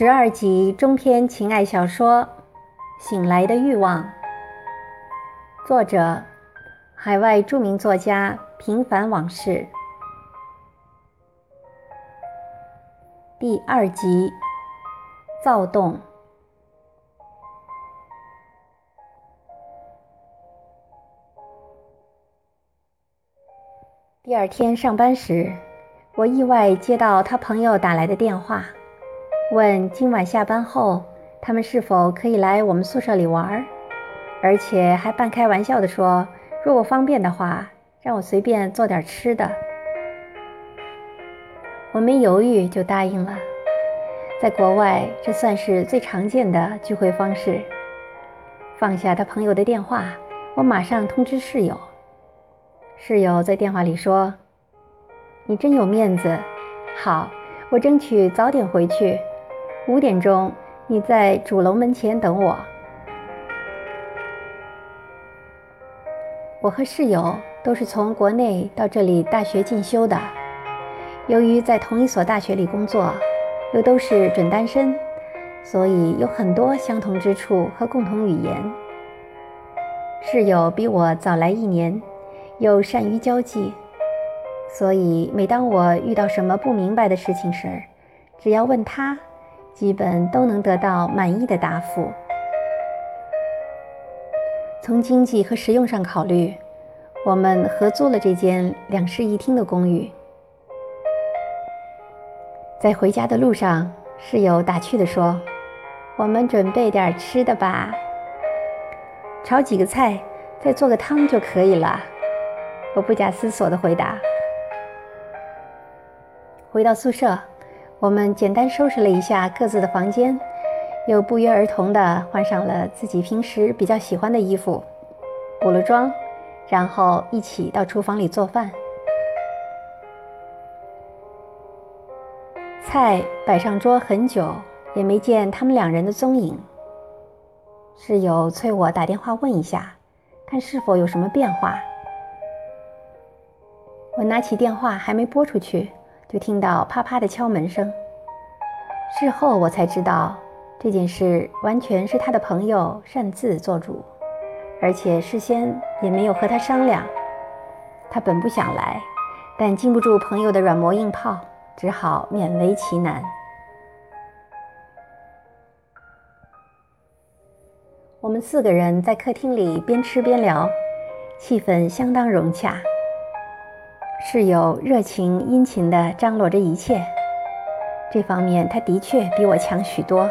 十二集中篇情爱小说《醒来的欲望》，作者：海外著名作家平凡往事，第二集躁动。第二天上班时，我意外接到他朋友打来的电话。问今晚下班后，他们是否可以来我们宿舍里玩？而且还半开玩笑地说，如果方便的话，让我随便做点吃的。我没犹豫就答应了。在国外，这算是最常见的聚会方式。放下他朋友的电话，我马上通知室友。室友在电话里说：“你真有面子，好，我争取早点回去。”五点钟，你在主楼门前等我。我和室友都是从国内到这里大学进修的，由于在同一所大学里工作，又都是准单身，所以有很多相同之处和共同语言。室友比我早来一年，又善于交际，所以每当我遇到什么不明白的事情时，只要问他。基本都能得到满意的答复。从经济和实用上考虑，我们合租了这间两室一厅的公寓。在回家的路上，室友打趣地说：“我们准备点吃的吧，炒几个菜，再做个汤就可以了。”我不假思索地回答。回到宿舍。我们简单收拾了一下各自的房间，又不约而同地换上了自己平时比较喜欢的衣服，补了妆，然后一起到厨房里做饭。菜摆上桌很久，也没见他们两人的踪影。室友催我打电话问一下，看是否有什么变化。我拿起电话，还没拨出去。就听到啪啪的敲门声。事后我才知道，这件事完全是他的朋友擅自做主，而且事先也没有和他商量。他本不想来，但经不住朋友的软磨硬泡，只好勉为其难。我们四个人在客厅里边吃边聊，气氛相当融洽。室友热情殷勤地张罗着一切，这方面他的确比我强许多。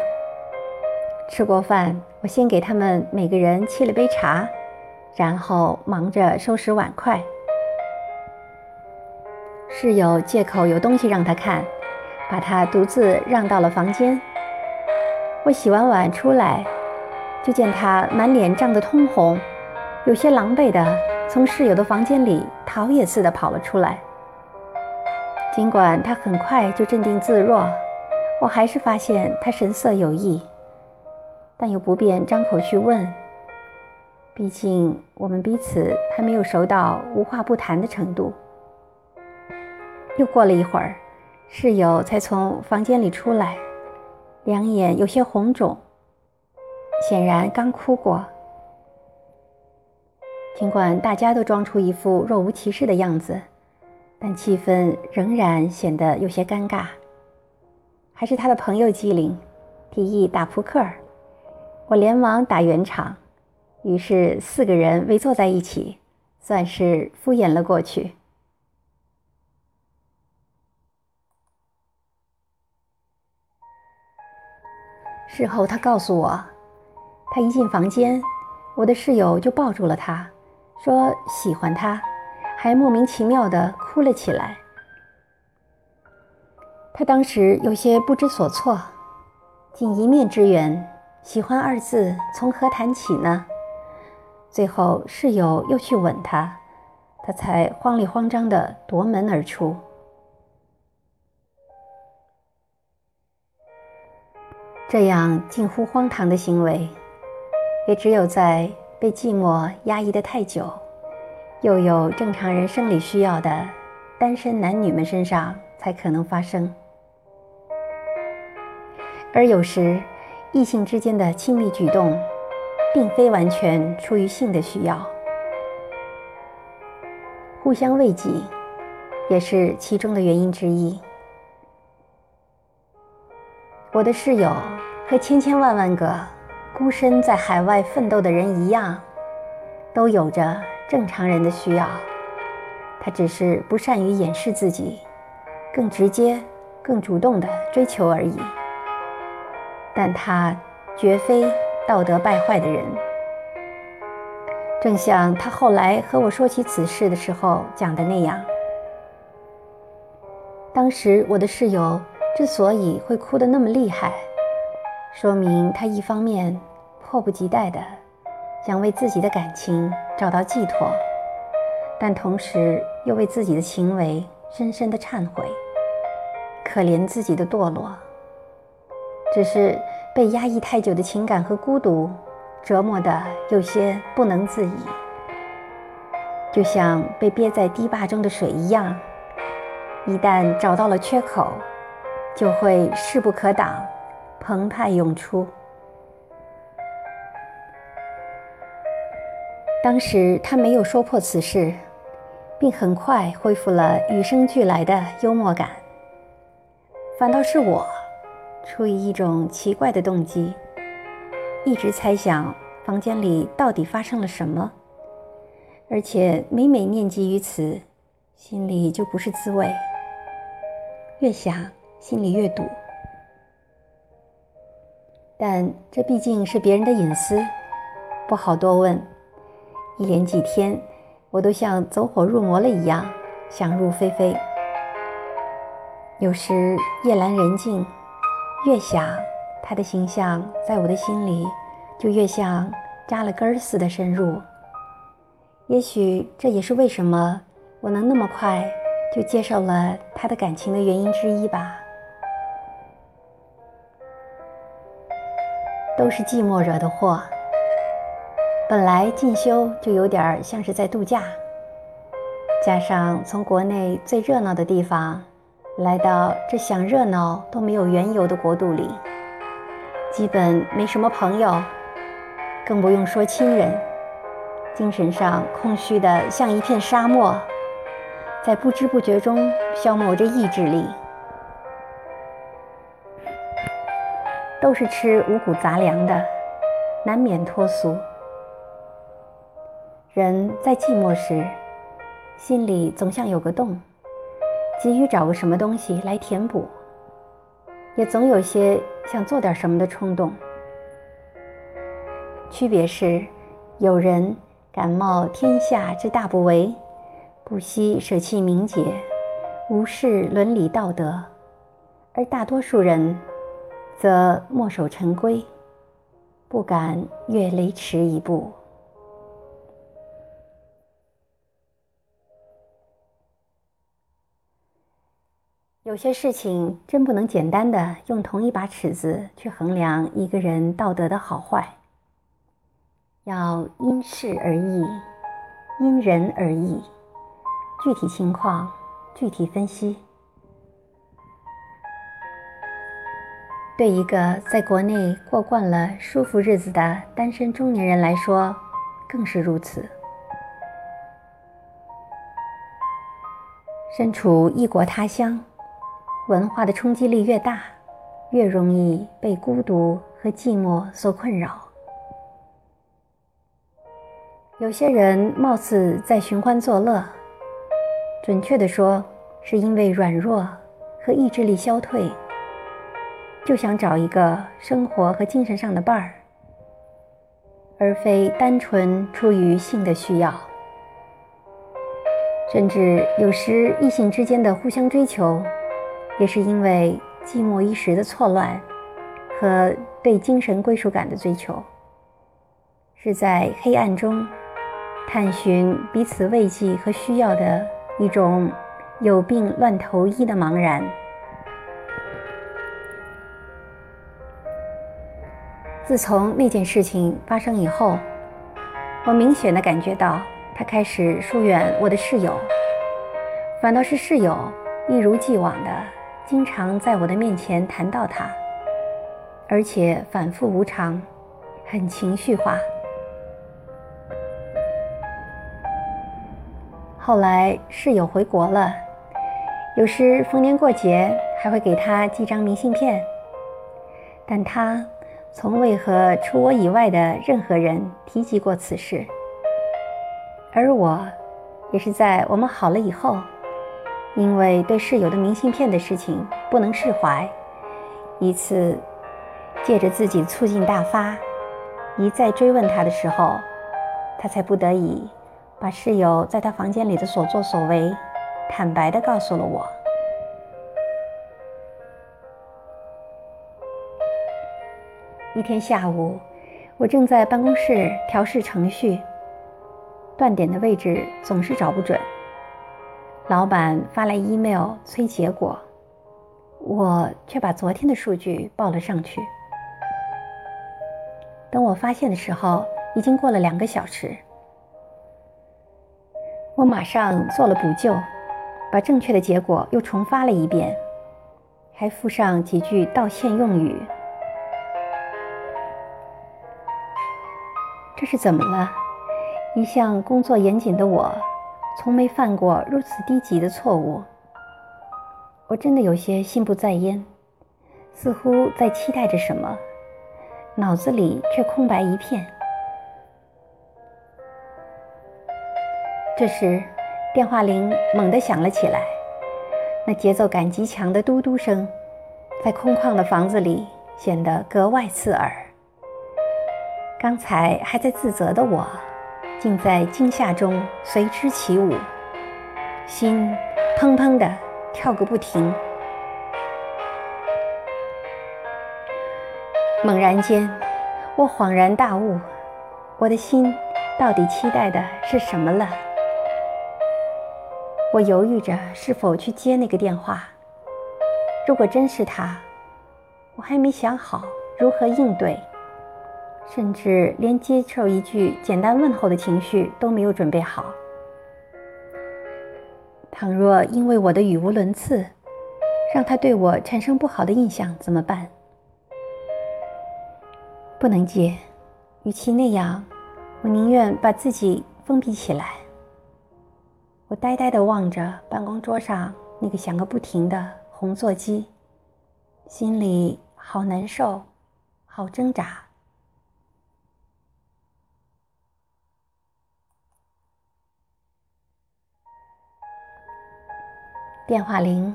吃过饭，我先给他们每个人沏了杯茶，然后忙着收拾碗筷。室友借口有东西让他看，把他独自让到了房间。我洗完碗出来，就见他满脸涨得通红，有些狼狈的。从室友的房间里逃也似的跑了出来。尽管他很快就镇定自若，我还是发现他神色有异，但又不便张口去问。毕竟我们彼此还没有熟到无话不谈的程度。又过了一会儿，室友才从房间里出来，两眼有些红肿，显然刚哭过。尽管大家都装出一副若无其事的样子，但气氛仍然显得有些尴尬。还是他的朋友机灵，提议打扑克。我连忙打圆场，于是四个人围坐在一起，算是敷衍了过去。事后他告诉我，他一进房间，我的室友就抱住了他。说喜欢他，还莫名其妙的哭了起来。他当时有些不知所措，仅一面之缘，喜欢二字从何谈起呢？最后室友又去吻他，他才慌里慌张的夺门而出。这样近乎荒唐的行为，也只有在。被寂寞压抑得太久，又有正常人生理需要的单身男女们身上才可能发生。而有时，异性之间的亲密举动，并非完全出于性的需要，互相慰藉，也是其中的原因之一。我的室友和千千万万个孤身在海外奋斗的人一样，都有着正常人的需要，他只是不善于掩饰自己，更直接、更主动的追求而已。但他绝非道德败坏的人，正像他后来和我说起此事的时候讲的那样。当时我的室友之所以会哭得那么厉害，说明他一方面迫不及待地想为自己的感情找到寄托，但同时又为自己的行为深深的忏悔，可怜自己的堕落。只是被压抑太久的情感和孤独折磨得有些不能自已，就像被憋在堤坝中的水一样，一旦找到了缺口，就会势不可挡，澎湃涌出。当时他没有说破此事，并很快恢复了与生俱来的幽默感，反倒是我。出于一种奇怪的动机，一直猜想房间里到底发生了什么，而且每每念及于此，心里就不是滋味。越想，心里越堵。但这毕竟是别人的隐私，不好多问。一连几天，我都像走火入魔了一样，想入非非。有时夜阑人静。越想，他的形象在我的心里就越像扎了根似的深入。也许这也是为什么我能那么快就接受了他的感情的原因之一吧。都是寂寞惹的祸。本来进修就有点像是在度假，加上从国内最热闹的地方。来到这想热闹都没有缘由的国度里，基本没什么朋友，更不用说亲人，精神上空虚的像一片沙漠，在不知不觉中消磨着意志力，都是吃五谷杂粮的，难免脱俗。人在寂寞时，心里总像有个洞。急于找个什么东西来填补，也总有些想做点什么的冲动。区别是，有人敢冒天下之大不韪，不惜舍弃名节，无视伦理道德；而大多数人，则墨守成规，不敢越雷池一步。有些事情真不能简单的用同一把尺子去衡量一个人道德的好坏，要因事而异，因人而异，具体情况具体分析。对一个在国内过惯了舒服日子的单身中年人来说，更是如此。身处异国他乡。文化的冲击力越大，越容易被孤独和寂寞所困扰。有些人貌似在寻欢作乐，准确的说，是因为软弱和意志力消退，就想找一个生活和精神上的伴儿，而非单纯出于性的需要。甚至有时异性之间的互相追求。也是因为寂寞一时的错乱和对精神归属感的追求，是在黑暗中探寻彼此慰藉和需要的一种有病乱投医的茫然。自从那件事情发生以后，我明显的感觉到他开始疏远我的室友，反倒是室友一如既往的。经常在我的面前谈到他，而且反复无常，很情绪化。后来室友回国了，有时逢年过节还会给他寄张明信片，但他从未和除我以外的任何人提及过此事。而我，也是在我们好了以后，因为对室友的明信片的事情不能释怀，一次借着自己醋劲大发，一再追问他的时候，他才不得已。把室友在他房间里的所作所为，坦白地告诉了我。一天下午，我正在办公室调试程序，断点的位置总是找不准。老板发来 email 催结果，我却把昨天的数据报了上去。等我发现的时候，已经过了两个小时。我马上做了补救，把正确的结果又重发了一遍，还附上几句道歉用语。这是怎么了？一向工作严谨的我，从没犯过如此低级的错误。我真的有些心不在焉，似乎在期待着什么，脑子里却空白一片。这时，电话铃猛地响了起来，那节奏感极强的嘟嘟声，在空旷的房子里显得格外刺耳。刚才还在自责的我，竟在惊吓中随之起舞，心砰砰地跳个不停。猛然间，我恍然大悟，我的心到底期待的是什么了？我犹豫着是否去接那个电话。如果真是他，我还没想好如何应对，甚至连接受一句简单问候的情绪都没有准备好。倘若因为我的语无伦次，让他对我产生不好的印象，怎么办？不能接，与其那样，我宁愿把自己封闭起来。我呆呆地望着办公桌上那个响个不停的红座机，心里好难受，好挣扎。电话铃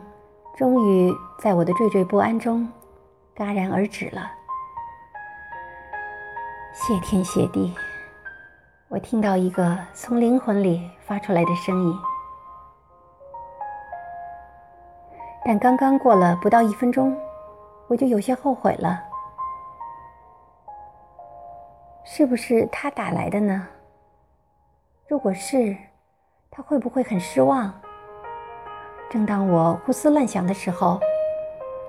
终于在我的惴惴不安中戛然而止了。谢天谢地！我听到一个从灵魂里发出来的声音，但刚刚过了不到一分钟，我就有些后悔了。是不是他打来的呢？如果是，他会不会很失望？正当我胡思乱想的时候，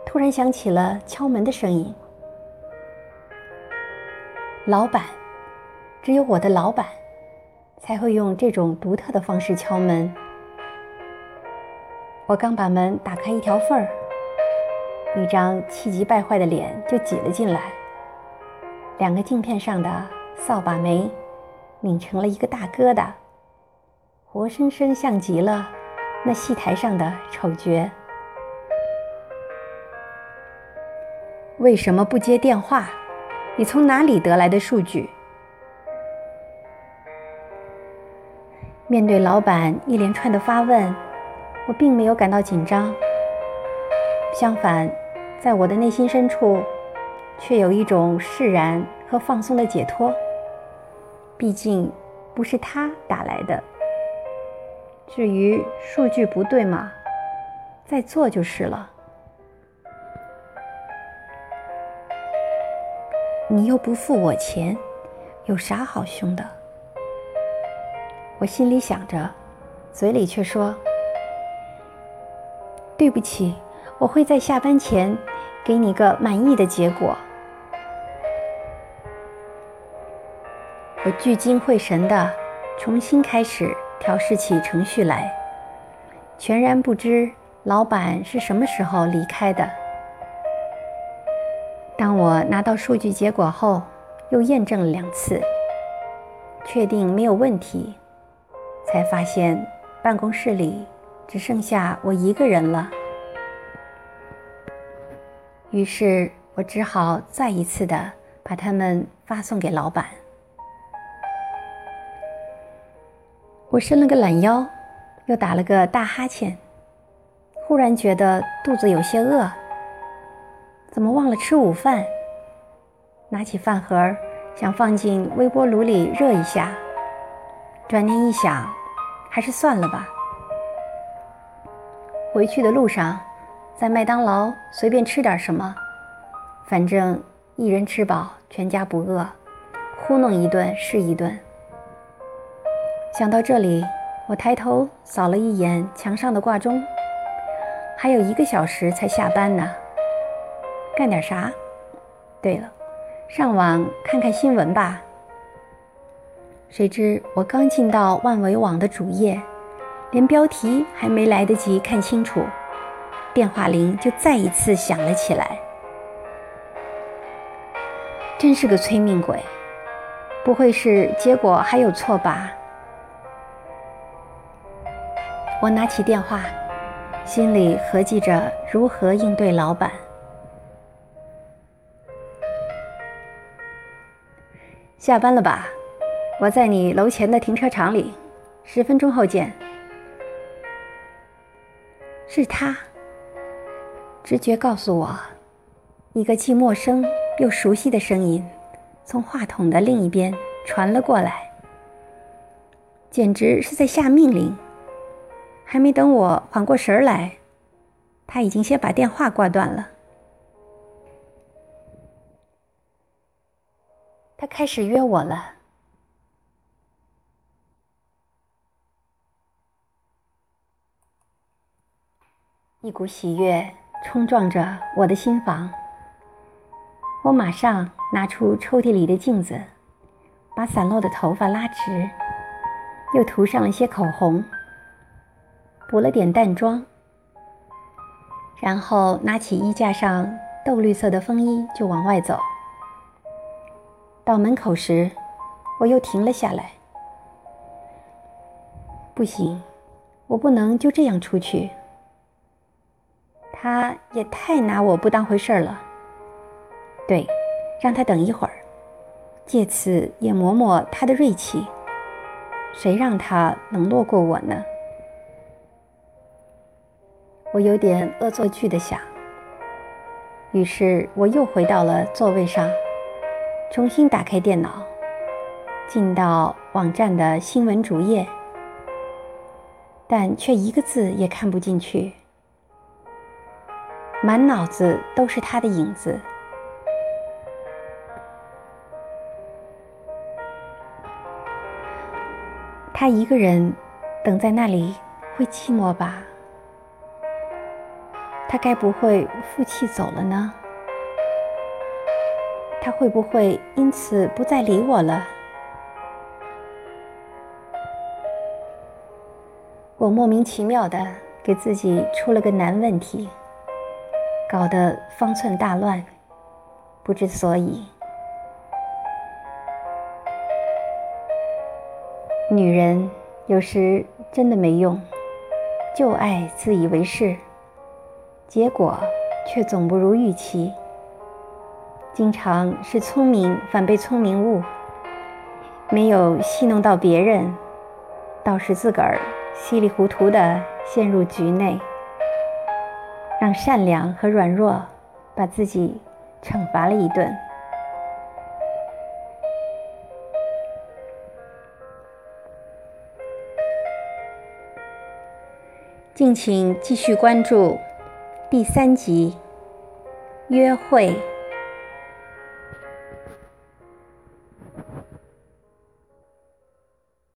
突然响起了敲门的声音。老板。只有我的老板才会用这种独特的方式敲门。我刚把门打开一条缝儿，一张气急败坏的脸就挤了进来，两个镜片上的扫把眉拧成了一个大疙瘩，活生生像极了那戏台上的丑角。为什么不接电话？你从哪里得来的数据？面对老板一连串的发问，我并没有感到紧张。相反，在我的内心深处，却有一种释然和放松的解脱。毕竟，不是他打来的。至于数据不对吗？再做就是了。你又不付我钱，有啥好凶的？我心里想着，嘴里却说：“对不起，我会在下班前给你个满意的结果。”我聚精会神的重新开始调试起程序来，全然不知老板是什么时候离开的。当我拿到数据结果后，又验证了两次，确定没有问题，才发现办公室里只剩下我一个人了。于是我只好再一次的把它们发送给老板。我伸了个懒腰，又打了个大哈欠，忽然觉得肚子有些饿。怎么忘了吃午饭？拿起饭盒，想放进微波炉里热一下。转念一想，还是算了吧。回去的路上，在麦当劳随便吃点什么，反正一人吃饱，全家不饿，糊弄一顿是一顿。想到这里，我抬头扫了一眼墙上的挂钟，还有一个小时才下班呢。干点啥？对了，上网看看新闻吧。谁知我刚进到万维网的主页，连标题还没来得及看清楚，电话铃就再一次响了起来。真是个催命鬼！不会是结果还有错吧？我拿起电话，心里合计着如何应对老板。下班了吧？我在你楼前的停车场里，十分钟后见。是他。直觉告诉我，一个既陌生又熟悉的声音从话筒的另一边传了过来，简直是在下命令。还没等我缓过神来，他已经先把电话挂断了。他开始约我了。一股喜悦冲撞着我的心房。我马上拿出抽屉里的镜子，把散落的头发拉直，又涂上了些口红。补了点淡妆，然后拿起衣架上豆绿色的风衣就往外走。到门口时，我又停了下来。不行，我不能就这样出去。他也太拿我不当回事了。对，让他等一会儿，借此也磨磨他的锐气。谁让他冷落过我呢？我有点恶作剧的想，于是我又回到了座位上，重新打开电脑，进到网站的新闻主页，但却一个字也看不进去，满脑子都是他的影子。他一个人等在那里，会寂寞吧？他该不会负气走了呢？他会不会因此不再理我了？我莫名其妙的给自己出了个难问题，搞得方寸大乱，不知所以。女人有时真的没用，就爱自以为是。结果却总不如预期，经常是聪明反被聪明误，没有戏弄到别人，倒是自个儿稀里糊涂的陷入局内，让善良和软弱把自己惩罚了一顿。敬请继续关注。第三集，约会。